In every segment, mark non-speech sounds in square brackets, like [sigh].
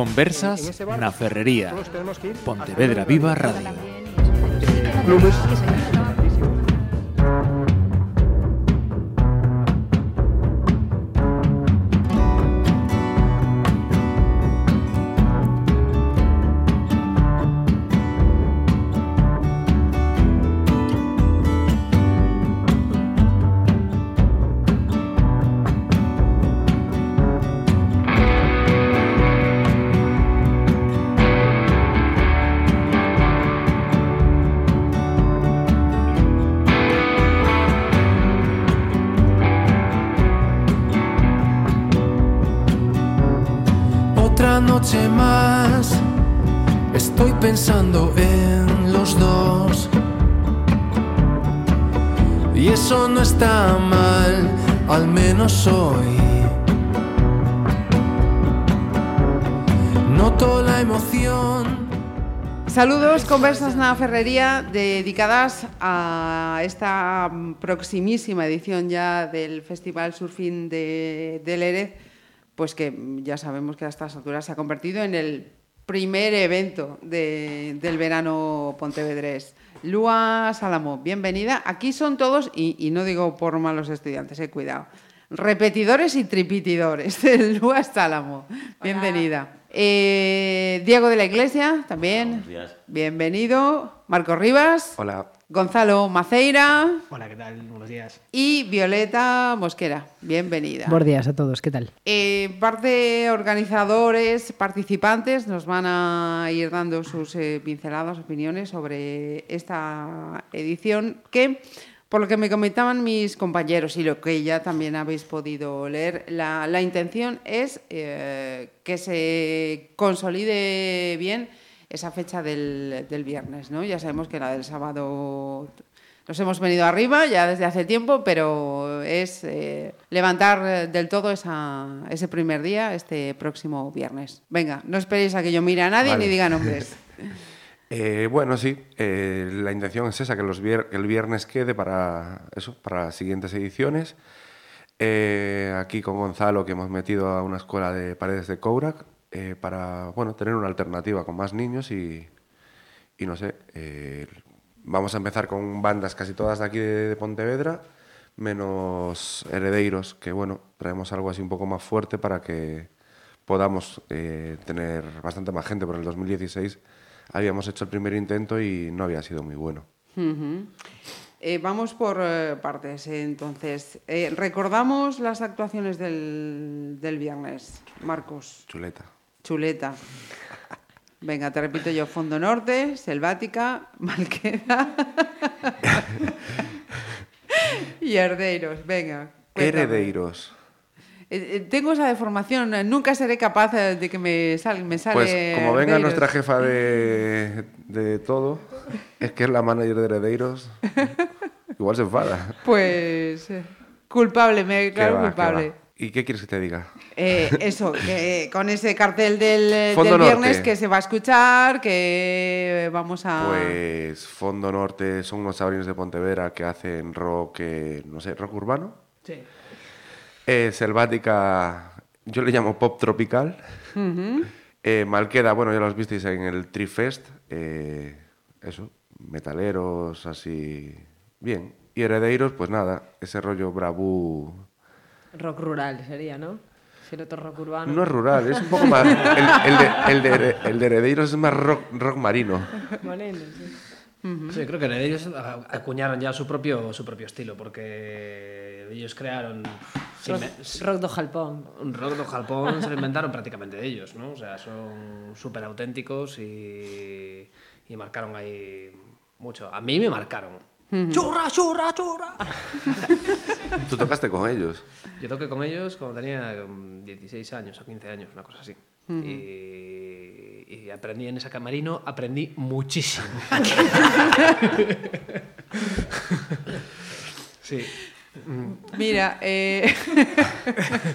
Conversas na Ferrería. Pontevedra Viva Radio. Y eso no está mal, al menos hoy. Noto la emoción. Saludos, conversas na Ferrería dedicadas a esta proximísima edición ya del Festival Surfing de, de pues que ya sabemos que a estas alturas se ha convertido en el primer evento de- del verano pontevedrés. Lua Salamo, bienvenida. Aquí son todos, y, y no digo por malos estudiantes, eh, cuidado, repetidores y tripitidores de [laughs] Lua Salamo. Bienvenida. Eh, Diego de la Iglesia, también. Buenos días. Bienvenido. Marco Rivas. Hola. Gonzalo Maceira Hola, ¿qué tal? Buenos días. y Violeta Mosquera. Bienvenida. Buenos días a todos, ¿qué tal? Eh, parte organizadores, participantes nos van a ir dando sus eh, pinceladas, opiniones sobre esta edición que, por lo que me comentaban mis compañeros y lo que ya también habéis podido leer, la, la intención es eh, que se consolide bien esa fecha del, del viernes. ¿no? Ya sabemos que la del sábado nos hemos venido arriba ya desde hace tiempo, pero es eh, levantar del todo esa- ese primer día, este próximo viernes. Venga, no esperéis a que yo mire a nadie Vale. ni diga [laughs] nombres. Eh, bueno, sí, eh, la intención es esa, que los vier- el viernes quede para eso, para las siguientes ediciones. Aquí con Gonzalo, que hemos metido a una escuela de paredes de Kourak, eh, para bueno, tener una alternativa con más niños y, y no sé, eh, vamos a empezar con bandas casi todas de aquí de, de Pontevedra, menos Heredeiros, que bueno, traemos algo así un poco más fuerte para que podamos eh, tener bastante más gente, pero en el 2016 habíamos hecho el primer intento y no había sido muy bueno. Eh, vamos por eh, partes, eh, entonces. Eh, recordamos las actuaciones del, del viernes, Marcos. Chuleta. Chuleta. Venga, te repito yo, Fondo Norte, Selvática, [laughs] Malqueda y Herdeiros. Venga. cuéntame. Heredeiros. Eh, eh, tengo esa deformación, nunca seré capaz eh, de que me, sal, me sale Pues como venga Herdeiros. nuestra jefa de, de todo, es que es la manager de Heredeiros, [laughs] igual se enfada. Pues culpable, me ¿Qué declaro culpable. ¿Y qué quieres que te diga? Eh, eso, [laughs] que con ese cartel del, viernes Norte. que se va a escuchar, que vamos a... Pues Fondo Norte son unos sabrines de Pontevedra que hacen rock, eh, no sé, rock urbano. Sí. Eh, Selvática, yo le llamo pop tropical. Eh, Malqueda, bueno, ya los visteis en el Tree Fest. eh, eso, metaleros, así. Bien. Y Heredeiros, pues nada, ese rollo bravú. Rock rural sería, ¿no? Si el otro rock urbano. No es rural, es un poco más. El, el de, el, de, el de Heredeiros es más rock, rock marino. Sí. Sí, creo que ellos a- acuñaron ya su propio, su propio estilo, porque ellos crearon... Rock, rock do Jalpón. Un rock do Jalpón se lo inventaron prácticamente ellos, ¿no? O sea, son súper auténticos y, y marcaron ahí mucho. A mí me marcaron. ¡Churra, churra, churra! [laughs] Tú tocaste con ellos. Yo toqué con ellos cuando tenía mm, 16 años o 15 años, una cosa así. y, y aprendí en esa camarino, aprendí muchísimo. [laughs] sí. Mira, eh, [laughs]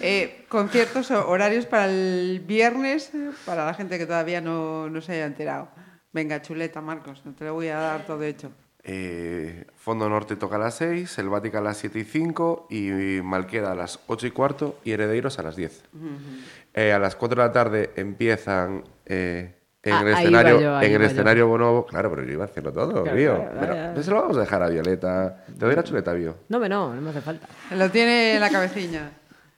eh, conciertos o horarios para el viernes, para la gente que todavía no, no se haya enterado. Venga, chuleta, Marcos, no te lo voy a dar todo hecho. Eh, Fondo Norte toca a las 6, Selvática a las 7 y 5 y Malqueda a las 8 y cuarto y Herederos a las 10. Eh, a las 4 de la tarde empiezan eh, en Ah, el ahí escenario, yo, en el escenario Bonobo. Claro, pero yo iba haciendo todo, Claro, Bío. claro, Pero se lo vamos a dejar a Violeta. Te doy la chuleta, Bío. No, me no, no me hace falta. Lo tiene en la cabecilla.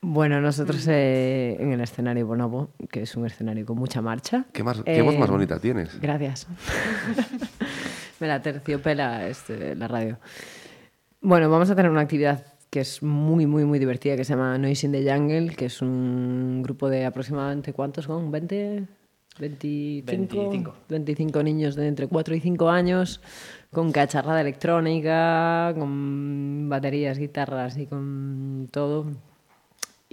Bueno, nosotros eh, en el escenario Bonobo, que es un escenario con mucha marcha. ¿Qué, más, qué voz eh, más bonita tienes? Gracias. [laughs] Me la terciopela este, la radio. Bueno, vamos a tener una actividad que es muy, muy, muy divertida, que se llama Noise in the Jungle, que es un grupo de aproximadamente, ¿cuántos son? ¿20? 25, 25. 25 niños de entre 4 y 5 años, con cacharrada electrónica, con baterías, guitarras y con todo.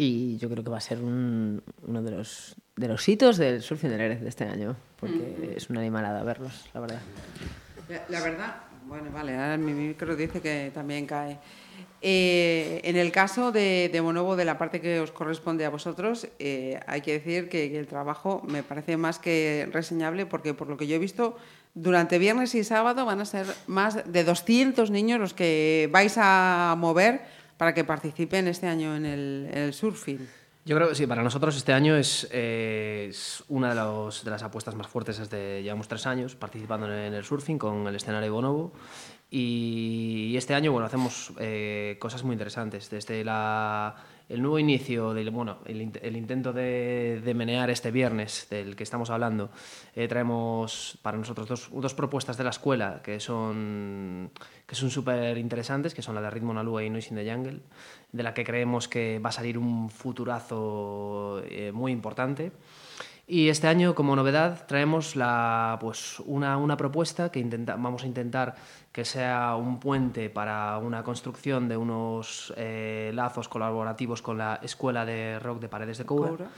Y yo creo que va a ser un- uno de los, de los hitos del surfing del Erez de este año, porque es una animalada verlos, la verdad. La, la verdad, bueno, vale, ahora mi micro dice que también cae. Eh, en el caso de, de Bonobo, de la parte que os corresponde a vosotros, eh, hay que decir que, que el trabajo me parece más que reseñable porque por lo que yo he visto, durante viernes y sábado van a ser más de 200 niños los que vais a mover para que participen este año en el, en el surfing. Yo creo que sí, para nosotros este año es, eh, es una de, los- de las apuestas más fuertes desde llevamos tres años participando en el surfing con el escenario Bonobo y este año bueno hacemos eh, cosas muy interesantes desde la, el nuevo inicio del bueno el, int- el intento de, de menear este viernes del que estamos hablando eh, traemos para nosotros dos, dos propuestas de la escuela que son que son súper interesantes que son la de Ritmo Nalúa y Noise in the Jungle de la que creemos que va a salir un futurazo eh, muy importante. Y este año, como novedad, traemos la, pues, una, una propuesta que intenta, vamos a intentar que sea un puente para una construcción de unos eh, lazos colaborativos con la Escuela de Rock de Paredes de Coura,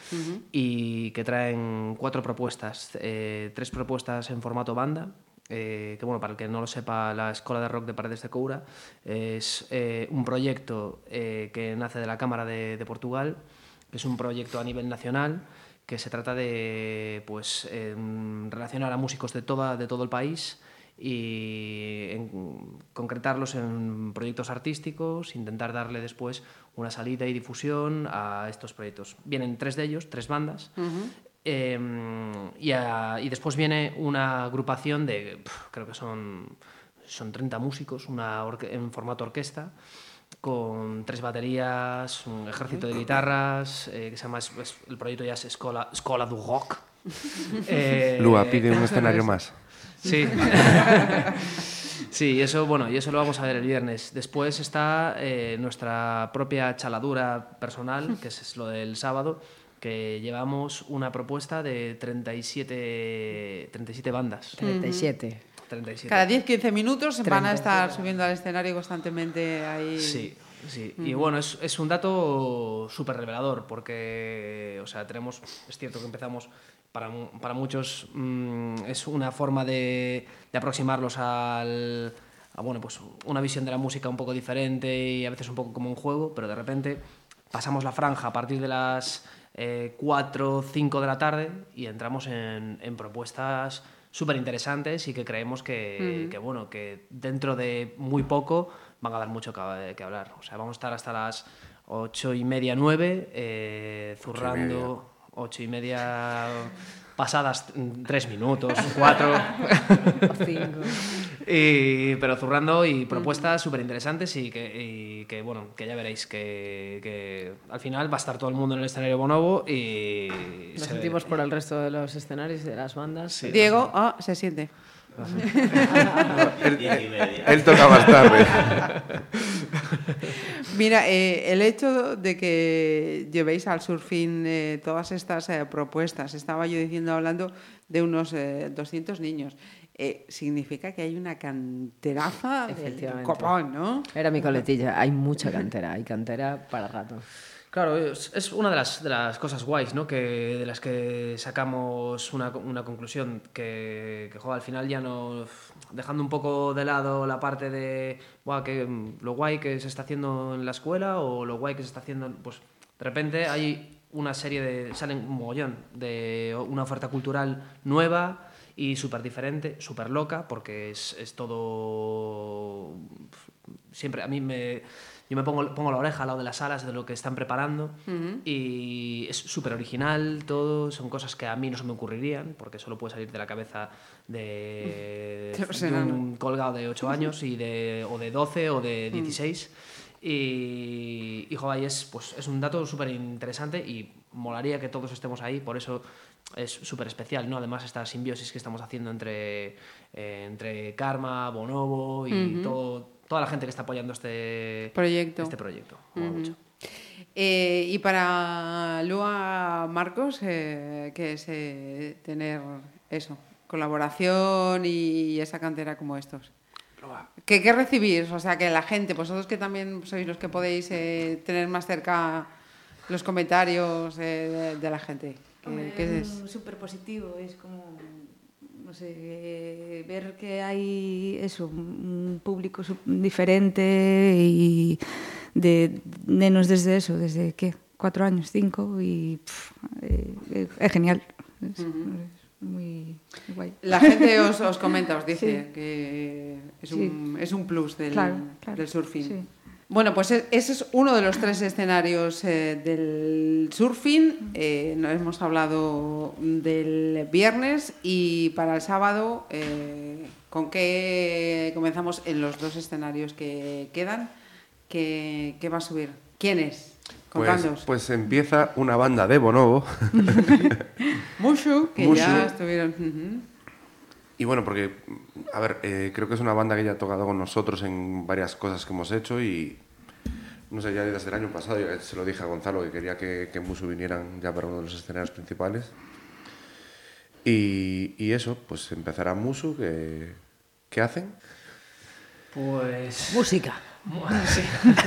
y que traen cuatro propuestas, eh, tres propuestas en formato banda, eh, que bueno, para el que no lo sepa, la Escuela de Rock de Paredes de Coura es un proyecto que nace de la Cámara de, de Portugal, que es un proyecto a nivel nacional que se trata de pues, em, relacionar a músicos de, toda, de todo el país y en- concretarlos en proyectos artísticos, intentar darle después una salida y difusión a estos proyectos. Vienen tres de ellos, tres bandas, eh, y, a- y después viene una agrupación de, creo que son, son 30 músicos, una orque- en formato orquesta, con tres baterías, un ejército de guitarras, eh, que se llama, es- es- el proyecto ya es Escola, Escola du Rock. [laughs] Eh, Lua, pide un escenario [laughs] más. Sí. [laughs] Sí, eso, bueno, y eso lo vamos a ver el viernes. Después está eh, nuestra propia chaladura personal, que es lo del sábado, que llevamos una propuesta de 37, 37 bandas. 37. 37. Cada 10-15 minutos van a 30. estar subiendo al escenario constantemente ahí. Sí, sí. Y bueno, es, es un dato súper revelador porque, o sea, tenemos, es cierto que empezamos, para, para muchos mm, es una forma de, de aproximarlos al, a, bueno, pues una visión de la música un poco diferente y a veces un poco como un juego, pero de repente pasamos la franja a partir de las 4 o 5 de la tarde y entramos en, en propuestas súper interesantes y que creemos que, que, bueno, que dentro de muy poco van a dar mucho que, que hablar. O sea, vamos a estar hasta las ocho y media, nueve, eh, zurrando ocho y media pasadas mm, tres minutos, cuatro. [laughs] Cinco. Y, pero zurrando y propuestas súper interesantes y que, y que, bueno, que ya veréis que, que al final va a estar todo el mundo en el escenario Bonobo y... Lo se- sentimos por el resto de los escenarios y de las bandas. Diego, ah, se siente. Él, él toca más tarde. Mira, eh, el hecho de que llevéis al surfing eh, todas estas eh, propuestas, estaba yo diciendo, hablando de unos eh, 200 niños, eh, significa que hay una canteraza del copón, ¿no? Era mi coletilla. Hay mucha cantera. Hay cantera para rato. Claro, es, es una de las, de las cosas guays, ¿no? Que, de las que sacamos una, una conclusión, que, que jo, al final ya no... Dejando un poco de lado la parte de "Buah, que, mm, lo guay que se está haciendo en la escuela o lo guay que se está haciendo... Pues de repente hay una serie de... Salen un mogollón de una oferta cultural nueva y súper diferente, súper loca, porque es, es todo... Siempre a mí me... Yo me pongo, pongo la oreja al lado de las alas de lo que están preparando y es súper original todo, son cosas que a mí no se me ocurrirían, porque solo puede salir de la cabeza de, [laughs] un colgado de 8 años y de, o de 12 o de 16. Y, y joder, es, pues, es un dato súper interesante y molaría que todos estemos ahí, por eso es súper especial, ¿no? Además, esta simbiosis que estamos haciendo entre, eh, entre Karma, Bonobo y todo, toda la gente que está apoyando este Proyecto. Este proyecto. Mucho. Eh, y para Lua Marcos, eh, que es eh, tener eso, colaboración y esa cantera como estos. ¿Qué, ¿Qué recibís? O sea, que la gente, vosotros que también sois los que podéis eh, tener más cerca los comentarios eh, de, de la gente. ¿Qué, qué es súper positivo, es como, no sé, eh, ver que hay eso, un público diferente y de nenos desde eso, desde qué, cuatro años, cinco, y pff, eh, eh, es genial, es, es muy, guay. La gente os, os comenta, os dice [laughs] Sí. que es Sí. un, es un plus del, Claro, claro, del surfing. sí. Bueno, pues e- ese es uno de los tres escenarios eh, del surfing. Eh, hemos hablado del viernes y para el sábado, eh, ¿con qué comenzamos en los dos escenarios que quedan? ¿Qué, qué va a subir? ¿Quién es? Pues, pues empieza una banda de Bonobo. [laughs] Mushu, que Mushu. ya estuvieron. Y bueno, porque, a ver, eh, creo que es una banda que ya ha tocado con nosotros en varias cosas que hemos hecho y, no sé, ya desde el año pasado ya se lo dije a Gonzalo que quería que, que Musu vinieran ya para uno de los escenarios principales. Y, y eso, pues empezará Musu, que, ¿qué hacen? Pues... Música. Sí. [laughs]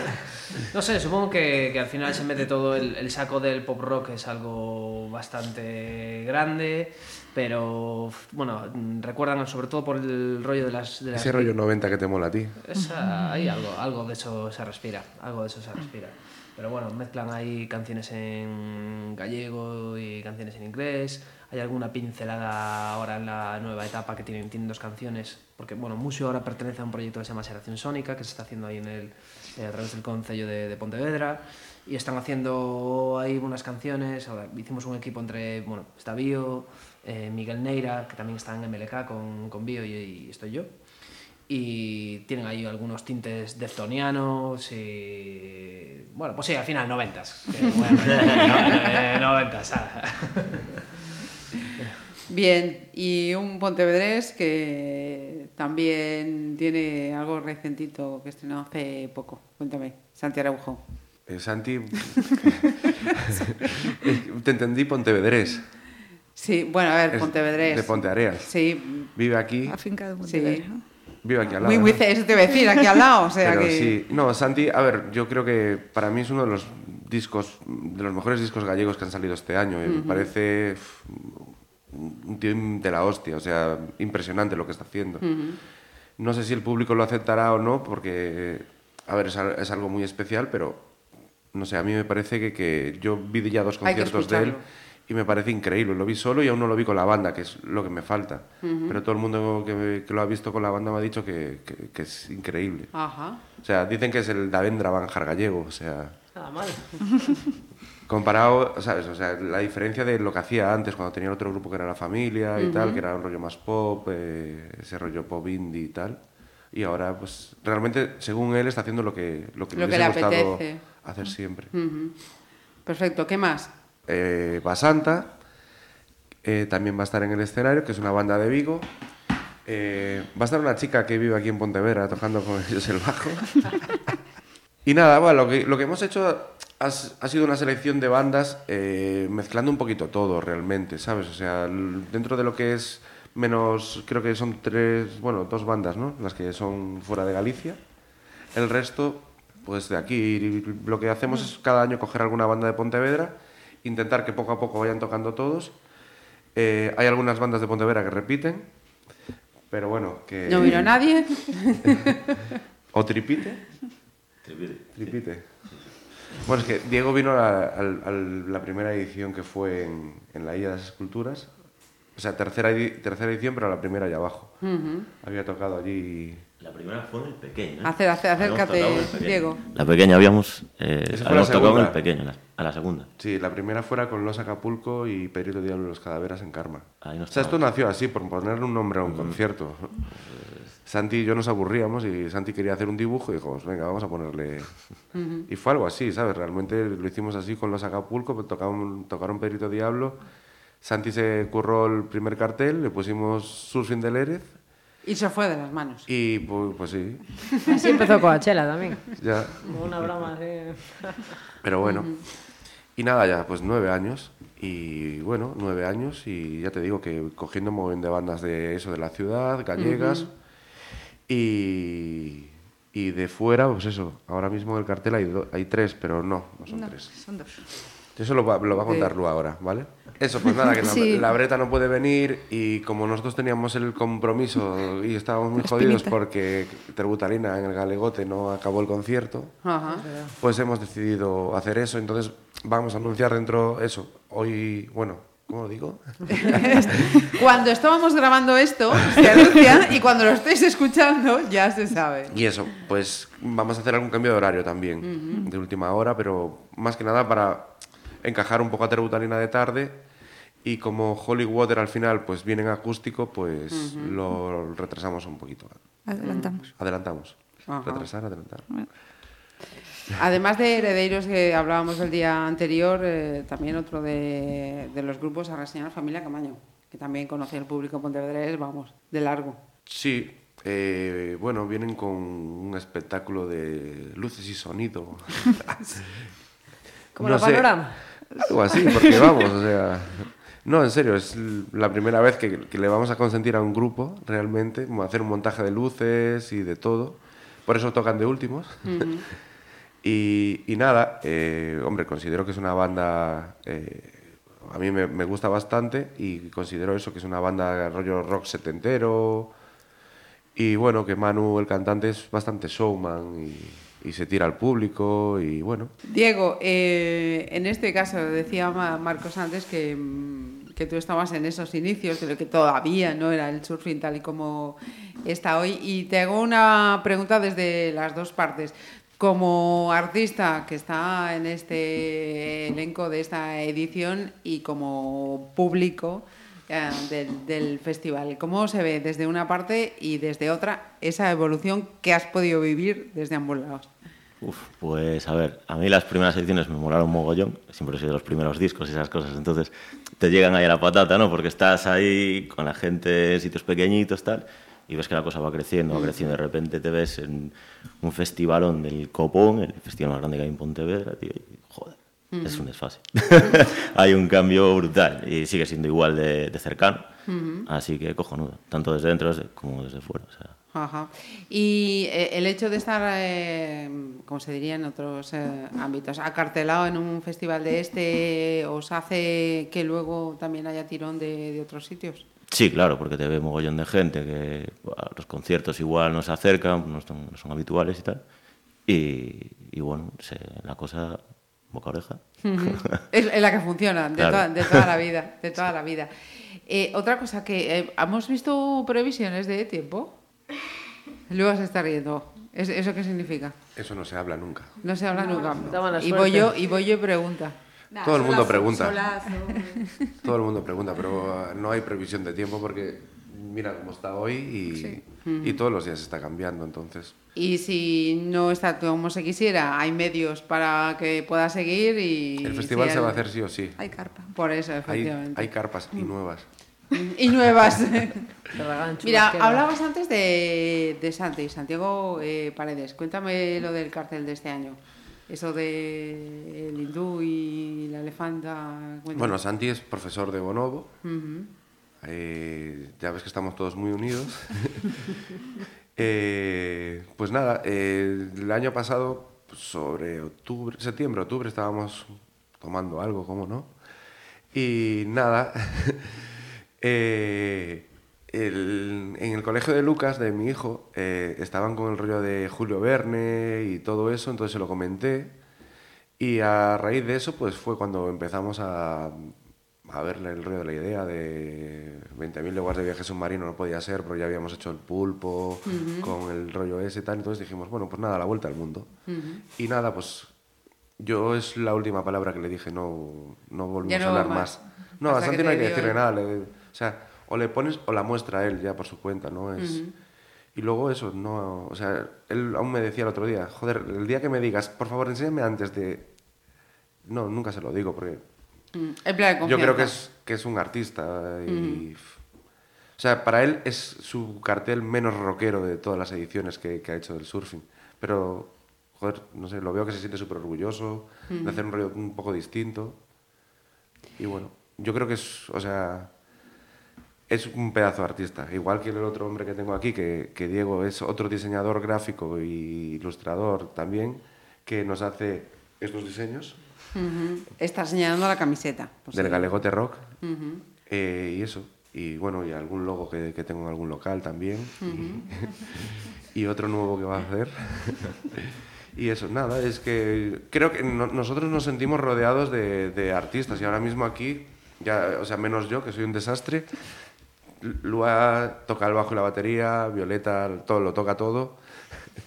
No sé, supongo que, que al final se mete todo el, el saco del pop rock, es algo bastante grande, pero bueno, recuerdan sobre todo por el rollo de las... De las Ese rollo 90 que te mola a ti. Esa- hay algo, algo de eso se respira, algo de eso se respira. Pero bueno, mezclan ahí canciones en gallego y canciones en inglés. Hay alguna pincelada ahora en la nueva etapa que tienen, tienen dos canciones. Porque bueno, Musio ahora pertenece a un proyecto que se llama Seración Sónica, que se está haciendo ahí en el, eh, a través del Concello de, de Pontevedra. Y están haciendo ahí unas canciones. Ahora hicimos un equipo entre, bueno, está Bio, eh, Miguel Neira, que también está en MLK con, con Bio y, y estoy yo y tienen ahí algunos tintes deftonianos y bueno pues sí al final noventas que, bueno, [laughs] eh, noventas ah. [laughs] Bien, y un Pontevedrés que también tiene algo recentito que estrenó hace poco. Cuéntame, Santi Araujo. Eh, Santi, [laughs] te entendí pontevedrés. Sí, bueno, a ver, Es Pontevedrés. De Ponteareas. Sí, Vive aquí, Afincado en Sí. Pontevedra, ¿no? vive aquí al lado. muy, muy, eso te iba a decir, aquí al lado, o sea Pero que... sí, no, Santi, a ver, yo creo que para mí es uno de los discos, de los mejores discos gallegos que han salido este año. y Me parece un tío de la hostia, o sea, impresionante lo que está haciendo. No sé si el público lo aceptará o no, porque, a ver, es, al- es algo muy especial, pero no sé, a mí me parece que, que yo vi ya dos conciertos de él y me parece increíble. Lo vi solo y aún no lo vi con la banda, que es lo que me falta. Pero todo el mundo que, que lo ha visto con la banda me ha dicho que, que- que es increíble. Ajá. O sea, dicen que es el Davendra Banjar gallego, o sea, Nada mal. [laughs] comparado, ¿sabes? O sea, la diferencia de lo que hacía antes, cuando tenía otro grupo que era La Familia y tal, que era un rollo más pop, eh, ese rollo pop indie y tal. Y ahora, pues, realmente, según él, está haciendo lo que, lo que, Lo le que hubiese le gustado apetece. hacer siempre. Ujú. Perfecto, ¿qué más? Eh, Basanta eh, también va a estar en el escenario, que es una banda de Vigo. Eh, va a estar una chica que vive aquí en Pontevedra tocando con [laughs] ellos el bajo. Y nada, bueno, lo que, lo que hemos hecho ha, ha sido una selección de bandas eh, mezclando un poquito todo realmente, ¿sabes? O sea, dentro de lo que es menos, creo que son tres, bueno, dos bandas, ¿no? Las que son fuera de Galicia. El resto, pues de aquí. Lo que hacemos es cada año coger alguna banda de Pontevedra, intentar que poco a poco vayan tocando todos. Eh, hay algunas bandas de Pontevedra que repiten, pero bueno, que... ¿No vino nadie? [laughs] ¿O tripite? Tripite. Bueno, es que Diego vino a, la primera edición que fue en, en la Isla de las Esculturas O sea, tercera, edi- tercera edición, pero la primera allá abajo. Había tocado allí. La primera fue en el pequeño. ¿eh? Hace- hace- Habíamos acércate. Diego. La pequeña habíamos, eh, habíamos tocado en el pequeño, la- a la segunda. Sí, la primera fuera con Los Acapulco y Perito Diablo y los Cadaveras en Karma. Ahí no o sea, esto nació así, por ponerle un nombre a un concierto. Santi y yo nos aburríamos y Santi quería hacer un dibujo y dijimos, venga, vamos a ponerle... Y fue algo así, ¿sabes? Realmente lo hicimos así con Los Acapulco, pues tocaron, tocaron Perito Diablo. Santi se curró el primer cartel, le pusimos Surfing del Erez Y se fue de las manos. y pues, pues sí, [laughs] Así empezó Coachella también. ya... Como una broma así. Pero bueno. Y nada, ya, pues nueve años. Y bueno, nueve años. Y ya te digo que cogiendo un montón de bandas de eso, de la ciudad, gallegas. Y, y de fuera, pues eso. Ahora mismo en el cartel hay, do- hay tres, pero no, no son No, tres. son dos. Eso lo va, lo va a contar Lu ahora, ¿vale? Eso, pues nada, que la, Sí. la Breta no puede venir y como nosotros teníamos el compromiso y estábamos muy La jodidos porque Terbutalina en el Galegote no acabó el concierto, Ajá. pues hemos decidido hacer eso. Entonces vamos a anunciar dentro eso. Hoy, bueno, ¿cómo lo digo? [laughs] Cuando estábamos grabando esto, se anuncia y cuando lo estéis escuchando ya se sabe. Y eso, pues vamos a hacer algún cambio de horario también, de última hora, pero más que nada para encajar un poco a Terbutalina de tarde. Y como Holy Water al final pues viene en acústico, pues lo retrasamos un poquito. Adelantamos. Adelantamos. Ajá. Retrasar, adelantar. Además de Herederos que hablábamos el día anterior, eh, también otro de, de los grupos a reseñar Familia Camaño, que también conoce el público pontevedrés, vamos, de largo. Sí, eh, bueno, vienen con un espectáculo de luces y sonido. Como la panorama. Algo así, porque vamos, o sea... No, en serio, es la primera vez que, que le vamos a consentir a un grupo, realmente, hacer un montaje de luces y de todo. Por eso tocan de últimos. Y, nada, eh, hombre, considero que es una banda... eh, a mí me, gusta bastante y considero eso, que es una banda rollo rock setentero. Y bueno, que Manu, el cantante, es bastante showman y, se tira al público y bueno. Diego, eh, en este caso decía Ma- Marcos antes que, mm, que tú estabas en esos inicios, pero que todavía no era el surfing tal y como está hoy. Y te hago una pregunta desde las dos partes. Como artista que está en este elenco de esta edición y como público eh, del, del festival, ¿cómo se ve desde una parte y desde otra esa evolución que has podido vivir desde ambos lados? Uf, pues a ver, a mí las primeras ediciones me molaron mogollón, siempre he sido los primeros discos y esas cosas, entonces te llegan ahí a la patata, ¿no? Porque estás ahí con la gente en sitios pequeñitos, tal, y ves que la cosa va creciendo, va creciendo, de repente te ves en un festivalón del Copón, el festival más grande que hay en Pontevedra, tío, y joder, es un desfase. [laughs] hay un cambio brutal y sigue siendo igual de, de cercano, así que cojonudo, tanto desde dentro como desde fuera, o sea... Ajá. Y eh, el hecho de estar, eh, como se diría en otros eh, ámbitos, acartelado en un festival de este, ¿os hace que luego también haya tirón de, de otros sitios? Sí, claro, porque te ve mogollón de gente que a los conciertos igual no se acercan, no son, no son habituales y tal. Y, y bueno, se- la cosa boca oreja. [laughs] Es, la que funciona de, Claro. toda, de toda la vida, de [laughs] toda la vida. Eh, otra cosa que hemos visto previsiones de tiempo. Luego se está riendo. ¿Es- ¿Eso qué significa? Eso no se habla nunca. No se habla nunca. Y voy yo y voy yo y pregunta. Todo el mundo pregunta. Solazo. Todo el mundo pregunta, pero uh, no hay previsión de tiempo porque mira cómo está hoy y, y todos los días está cambiando, entonces. Y si no está como se quisiera, hay medios para que pueda seguir y... El festival si se va a hacer sí o sí. Hay carpa. Por eso, Hay, efectivamente. hay carpas y nuevas. [laughs] Y nuevas. [laughs] Mira, hablabas antes de, de Santi, Santiago eh, Paredes. Cuéntame lo del cartel de este año. Eso de el hindú y la elefanta. cuéntame. Bueno, Santi es profesor de Bonobo. Eh, ya ves que estamos todos muy unidos. [laughs] Eh, pues nada, eh, el año pasado, pues, sobre octubre, septiembre, octubre, estábamos tomando algo, ¿cómo no? Y nada, eh, el- en el colegio de Lucas, de mi hijo, eh, estaban con el rollo de Julio Verne y todo eso, entonces se lo comenté. Y a raíz de eso, pues fue cuando empezamos a a ver el rollo de la idea de 20.000 leguas de viaje submarino no podía ser porque ya habíamos hecho el pulpo con el rollo ese y tal. Entonces dijimos, bueno, pues nada, la vuelta al mundo. Y nada, pues yo es la última palabra que le dije, no, no volvemos Ya no a hablar más. más. No, a Santi no hay que decirle nada. le- sea, o le pones o la muestra él ya por su cuenta, ¿no? Es, Y luego eso, no, o sea, él aún me decía el otro día, joder, el día que me digas, por favor, enséñame antes de... No, nunca se lo digo porque Mm, plan de yo creo que es, que es un artista y... O sea, para él es su cartel menos rockero de todas las ediciones que, que ha hecho del surfing. Pero, joder, no sé, lo veo que se siente súper orgulloso de hacer un rollo un poco distinto. Y bueno, yo creo que es, o sea, es un pedazo de artista. Igual que el otro hombre que tengo aquí, que, que Diego es otro diseñador gráfico y ilustrador también, que nos hace estos diseños. Está señalando la camiseta. Pues del sí. Galegote Rock. Eh, y eso. Y bueno, y algún logo que, que tengo en algún local también. y, [laughs] y otro nuevo que va a hacer. [laughs] y eso, nada, es que creo que no- nosotros nos sentimos rodeados de, de artistas. Y ahora mismo aquí, ya, o sea, menos yo, que soy un desastre. Lua toca el bajo y la batería, Violeta todo lo toca todo.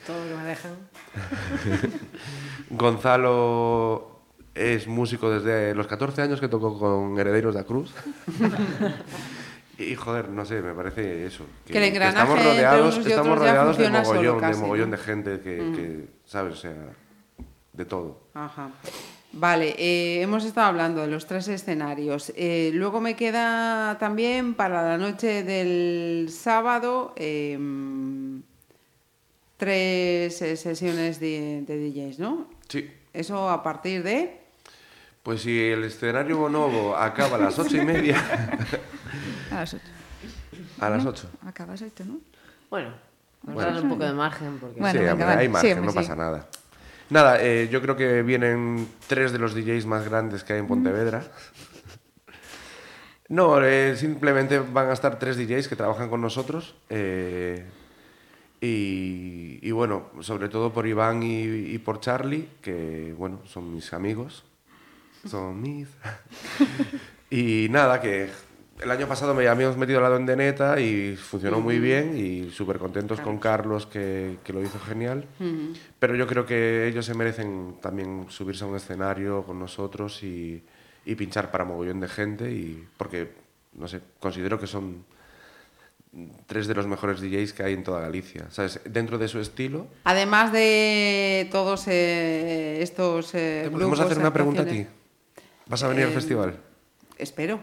Todo lo que me dejan. Gonzalo es músico desde los 14 años que tocó con Herederos de la Cruz. [laughs] y joder, no sé, me parece eso. Que el engranaje estamos rodeados, y estamos rodeados de mogollón, casi, de mogollón ¿no? de gente que, que, ¿sabes? O sea, de todo. Ajá. Vale, eh, hemos estado hablando de los tres escenarios. Eh, luego me queda también para la noche del sábado em, tres sesiones de, de DJs, ¿no? Sí. Eso a partir de... Pues si el escenario Bonobo acaba a las ocho y media, [laughs] A las ocho. a las ocho. Acaba a las ocho, ¿no? Bueno, nos Bueno. dan un poco de margen porque Bueno, sí, venga, hombre, vale. hay Sí, margen, hombre, no sí. pasa nada. Nada, eh, yo creo que vienen tres de los DJs más grandes que hay en Pontevedra. No, eh, simplemente van a estar tres DJs que trabajan con nosotros. eh, y, y bueno, sobre todo por Iván y, y por Charlie, que bueno, son mis amigos. Son mis. [laughs] y nada, que el año pasado me habíamos metido al lado en Deneta y funcionó muy bien y súper contentos con Carlos, que, que lo hizo genial. Pero yo creo que ellos se merecen también subirse a un escenario con nosotros y, y pinchar para mogollón de gente, y, porque, no sé, considero que son tres de los mejores DJs que hay en toda Galicia. ¿Sabes? Dentro de su estilo. Además de todos eh, estos eh, ¿Te podemos grupos, hacer una pregunta a ti? ¿Vas a venir al Eh, festival? Espero.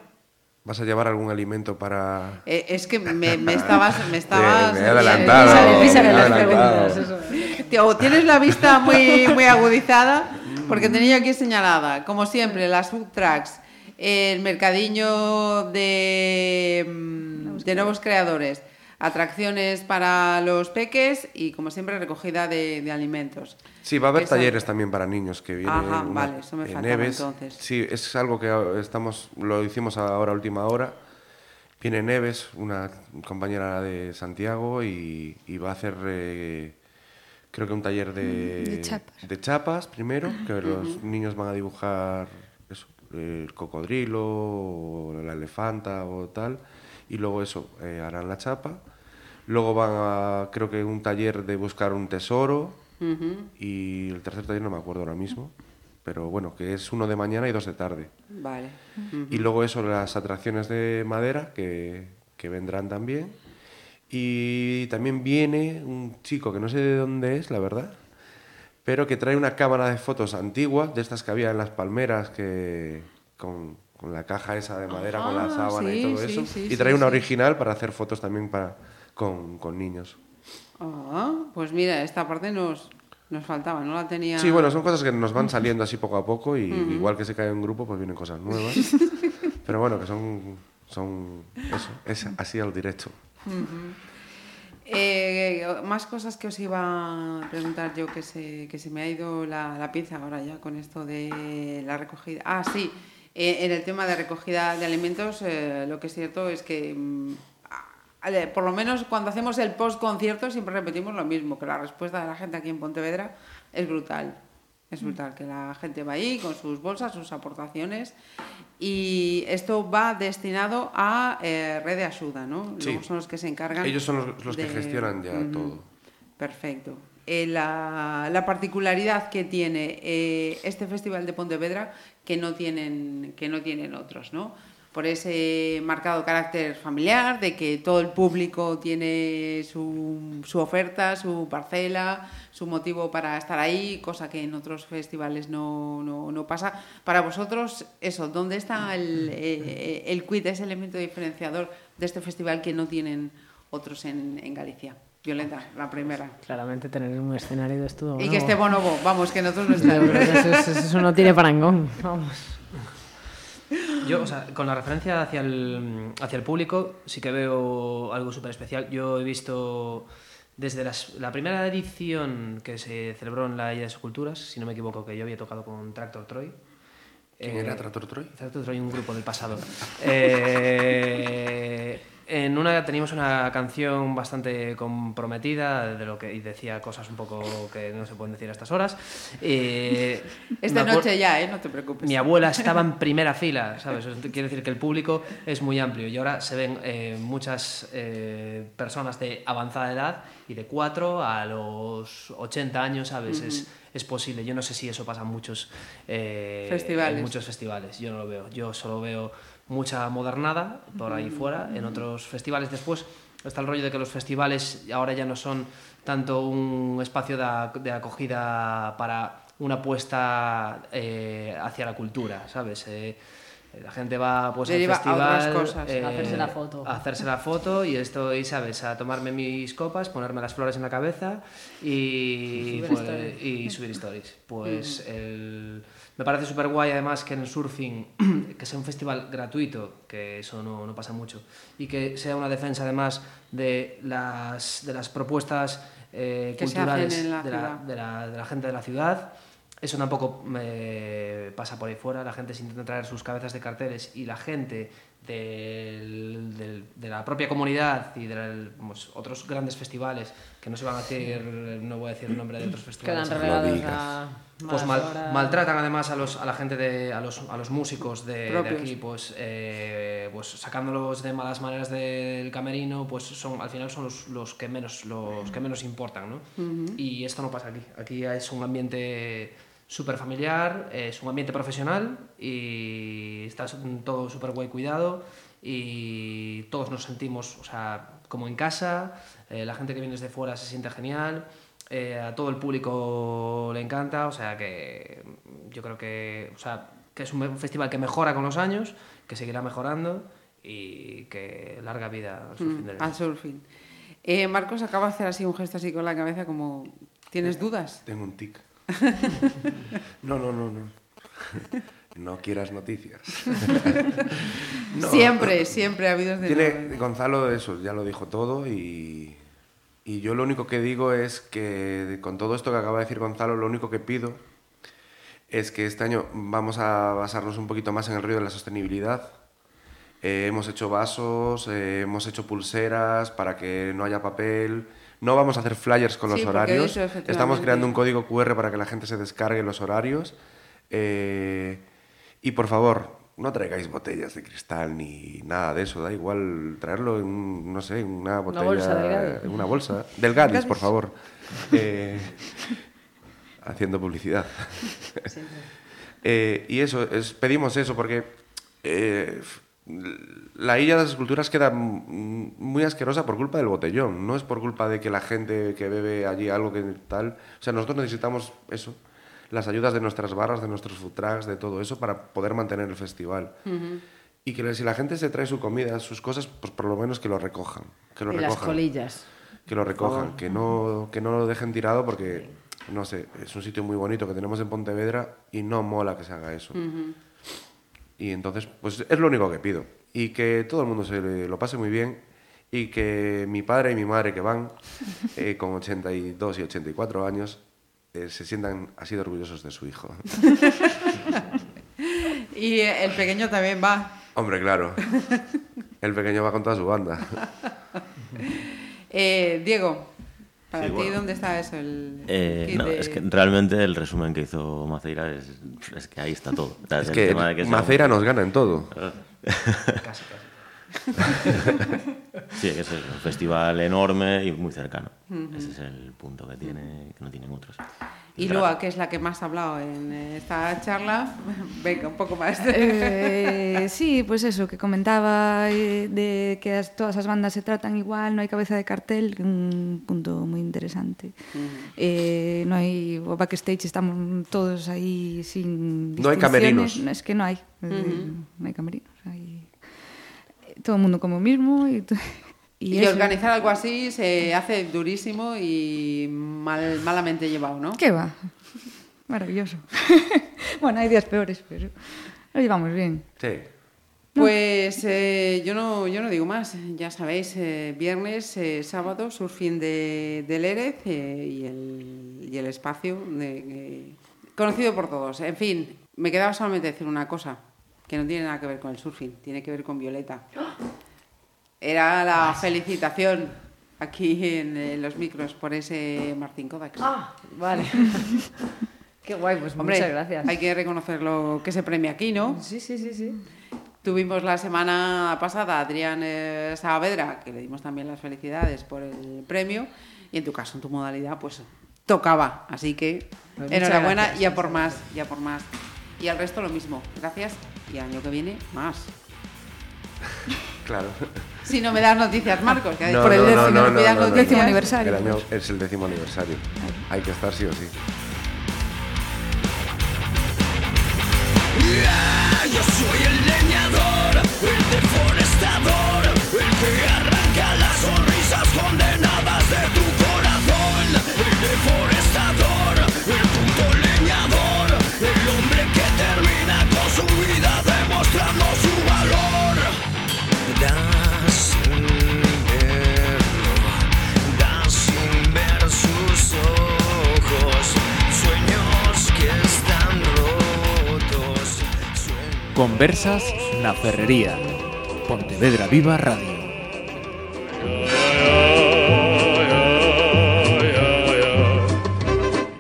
¿Vas a llevar algún alimento para...? Eh, es que me, me estabas... Me [laughs] estabas me he adelantado. Písale, písale me he las adelantado. preguntas. eso. Tío, o tienes la vista muy, muy agudizada, porque tenía aquí señalada, como siempre, las food trucks, el mercadillo de, mm, de nuevos creadores, atracciones para los peques y, como siempre, recogida de, de alimentos. Sí, va a haber Eso- talleres también para niños que vienen. Ajá, una- vale, eso me faltaba Neves. entonces. Sí, es algo que estamos, lo hicimos ahora a última hora. Viene Neves, una compañera de Santiago, y, y va a hacer, eh, creo que un taller de, De chapas. de chapas primero, que los niños van a dibujar eso, el cocodrilo, o la elefanta o tal, y luego eso, eh, harán la chapa. Luego van a, creo que un taller de buscar un tesoro, y el tercer taller no me acuerdo ahora mismo, pero bueno, que es uno de mañana y dos de tarde. Vale. Y luego eso, las atracciones de madera que, que vendrán también. Y también viene un chico que no sé de dónde es, la verdad, pero que trae una cámara de fotos antigua, de estas que había en las palmeras, que con, con la caja esa de madera, con la Ah, sábana y sí, todo sí, eso. sí, y trae una original para hacer fotos también para, con, con niños. Ah, pues mira, esta parte nos, nos faltaba, no la tenía... Sí, bueno, son cosas que nos van saliendo así poco a poco y igual que se cae un grupo, pues vienen cosas nuevas. [laughs] Pero bueno, que son, son eso, es así al directo. Eh, más cosas que os iba a preguntar yo que se, que se me ha ido la, la pinza ahora ya con esto de la recogida. Ah, sí, eh, en el tema de recogida de alimentos, eh, lo que es cierto es que, mm, por lo menos cuando hacemos el post concierto, siempre repetimos lo mismo, que la respuesta de la gente aquí en Pontevedra es brutal. Es brutal que la gente va ahí con sus bolsas, sus aportaciones y esto va destinado a eh, Red de Ayuda, ¿no? Sí. Luego son los que se encargan. Ellos son los, los que de- gestionan ya todo. Perfecto. Eh, la, la particularidad que tiene eh, este Festival de Pontevedra que no tienen, que no tienen otros, ¿no? Por ese marcado carácter familiar, de que todo el público tiene su, su oferta, su parcela, su motivo para estar ahí, cosa que en otros festivales no, no, no pasa. Para vosotros, eso, ¿dónde está el, eh, el quid, ese elemento diferenciador de este festival que no tienen otros en Galicia? Violeta, la primera. Claramente tener un escenario de estudio. Y que esté Bonobo, vamos, que nosotros no estamos. eso, eso- eso no tiene parangón. Vamos. Yo, o sea, con la referencia hacia el, hacia el público, sí que veo algo súper especial. Yo he visto desde las- la primera edición que se celebró en la Isla de Esculturas, si no me equivoco, que yo había tocado con Tractor Troy. ¿Quién Eh, era Tractor Troy? Tractor Troy, un grupo del pasado. [laughs] Eh, en una teníamos una canción bastante comprometida de lo que y decía cosas un poco que no se pueden decir a estas horas. Eh, [laughs] Esta noche ya, ¿eh? No te preocupes. mi abuela estaba en primera fila, ¿sabes? Quiere decir que el público es muy amplio y ahora se ven eh, muchas eh, personas de avanzada edad y de 4 a los 80 años, ¿sabes? es, es posible. Yo no sé si eso pasa en muchos, Festivales. en muchos festivales. Yo no lo veo. Yo solo veo mucha modernada por ahí fuera. En otros festivales después está el rollo de que los festivales ahora ya no son tanto un espacio de, ac- de acogida para una apuesta eh, hacia la cultura, ¿sabes? Eh, la gente va pues al a festival otras cosas, eh, a hacerse la foto. a hacerse la foto y estoy, ¿sabes? A tomarme mis copas, ponerme las flores en la cabeza y, Y subir pues, stories. y subir stories. [laughs] Pues el- me parece súper guay además que en el surfing, [clears throat] que sea un festival gratuito, que eso no, no pasa mucho, y que sea una defensa además de las, de las propuestas eh, culturales la de, la, de, la, de la gente de la ciudad. Eso tampoco me pasa por ahí fuera. La gente se intenta traer sus cabezas de carteles y la gente del- del- de la propia comunidad y de pues, otros grandes festivales que no se van a decir, no voy a decir el nombre de otros festivales. Quedan no lo relegados digas. a. Pues mal- horas. maltratan además a, los, a la gente, de, a, los, a los músicos de, aquí, pues, eh, pues sacándolos de malas maneras del camerino, pues son, al final son los, los que menos los que menos importan, ¿no? Y esto no pasa aquí. Aquí es un ambiente súper familiar, es un ambiente profesional y está todo súper guay cuidado y todos nos sentimos, o sea, como en casa, eh, la gente que viene desde fuera se siente genial, eh, a todo el público le encanta, o sea que yo creo que, o sea, que es un festival que mejora con los años, que seguirá mejorando y que larga vida al surfing del Al surfing. Eh, Marcos acaba de hacer así un gesto así con la cabeza como... ¿Tienes dudas? Tengo un tic. [laughs] No, no, no, no. No quieras noticias. [laughs] No. Siempre, siempre ha habido Tiene, Gonzalo eso, ya lo dijo todo y, y yo lo único que digo es que con todo esto que acaba de decir Gonzalo, lo único que pido es que este año vamos a basarnos un poquito más en el río de la sostenibilidad. Eh, hemos hecho vasos, eh, hemos hecho pulseras para que no haya papel. No vamos a hacer flyers con Sí, los horarios. eso. Estamos creando un código QR para que la gente se descargue los horarios. Eh, y por favor, no traigáis botellas de cristal ni nada de eso. Da igual traerlo en, no sé, en una botella. bolsa del Gadis. en una bolsa. Del Gadis, por favor. Eh, [laughs] haciendo publicidad. [laughs] Eh, y eso, es, pedimos eso porque eh, la isla de las esculturas queda muy asquerosa por culpa del botellón, no es por culpa de que la gente que bebe allí algo que tal. O sea, nosotros necesitamos eso, las ayudas de nuestras barras, de nuestros food trucks, de todo eso para poder mantener el festival. Y que si la gente se trae su comida, sus cosas, pues por lo menos que lo recojan. Que lo Y las recojan colillas. que lo recojan, que no, que no lo dejen tirado porque, no sé, es un sitio muy bonito que tenemos en Pontevedra y no mola que se haga eso. Y entonces, pues es lo único que pido. Y que todo el mundo se lo pase muy bien y que mi padre y mi madre que van [laughs] eh, con 82 y 84 años eh, se sientan así de orgullosos de su hijo. [laughs] Y el pequeño también va. Hombre, claro. [laughs] El pequeño va con toda su banda. Eh, Diego, Para Sí, ti, bueno. ¿dónde está eso? El Eh, no, de- es que realmente el resumen que hizo Maceira es, es que ahí está todo. O sea, Es que Maceira nos gana en todo. [laughs] Casi, casi. [laughs] Sí, es eso, un festival enorme y muy cercano. Ese es el punto que tiene, que no tienen otros. Y Lua, que es la que más ha hablado en esta charla, [laughs] venga, un poco más. Eh, sí, pues eso, que comentaba eh, de que as- todas as bandas se tratan igual, no hai cabeza de cartel, un punto moi interesante. eh, no hai o backstage estamos todos aí sin No distinciones. camerinos. Es que no eh, no hai camerinos, hai todo el mundo como mismo y, [laughs] Y, organizar algo así se hace durísimo y mal, malamente llevado, ¿no? ¿Qué va? Maravilloso. [laughs] bueno, hay días peores, pero lo llevamos bien. Sí. Pues eh, yo, no, yo no digo más, ya sabéis, eh, viernes, eh, sábado, surfing de, del Erez eh, y, el, y el espacio de- eh, conocido por todos. En fin, me quedaba solamente decir una cosa, que no tiene nada que ver con el surfing, tiene que ver con Violeta. Era la felicitación aquí en, en los micros por ese Martín Kodax. Ah, vale. [laughs] Qué guay, pues Hombre, muchas gracias. hay que reconocer lo que se premia aquí, ¿no? Sí, sí, sí, sí. Tuvimos la semana pasada a Adrián eh, Saavedra, que le dimos también las felicidades por el premio, y en tu caso, en tu modalidad, pues tocaba. Así que Pues enhorabuena gracias, y a por más, y a por más. Y al resto lo mismo. Gracias y año que viene más. Claro. Si no me das noticias, Marcos, que No, por el no, décimo, no. Décimo aniversario. El año es el décimo aniversario. Hay que estar sí o sí. Conversas na Ferrería. Pontevedra Viva Radio.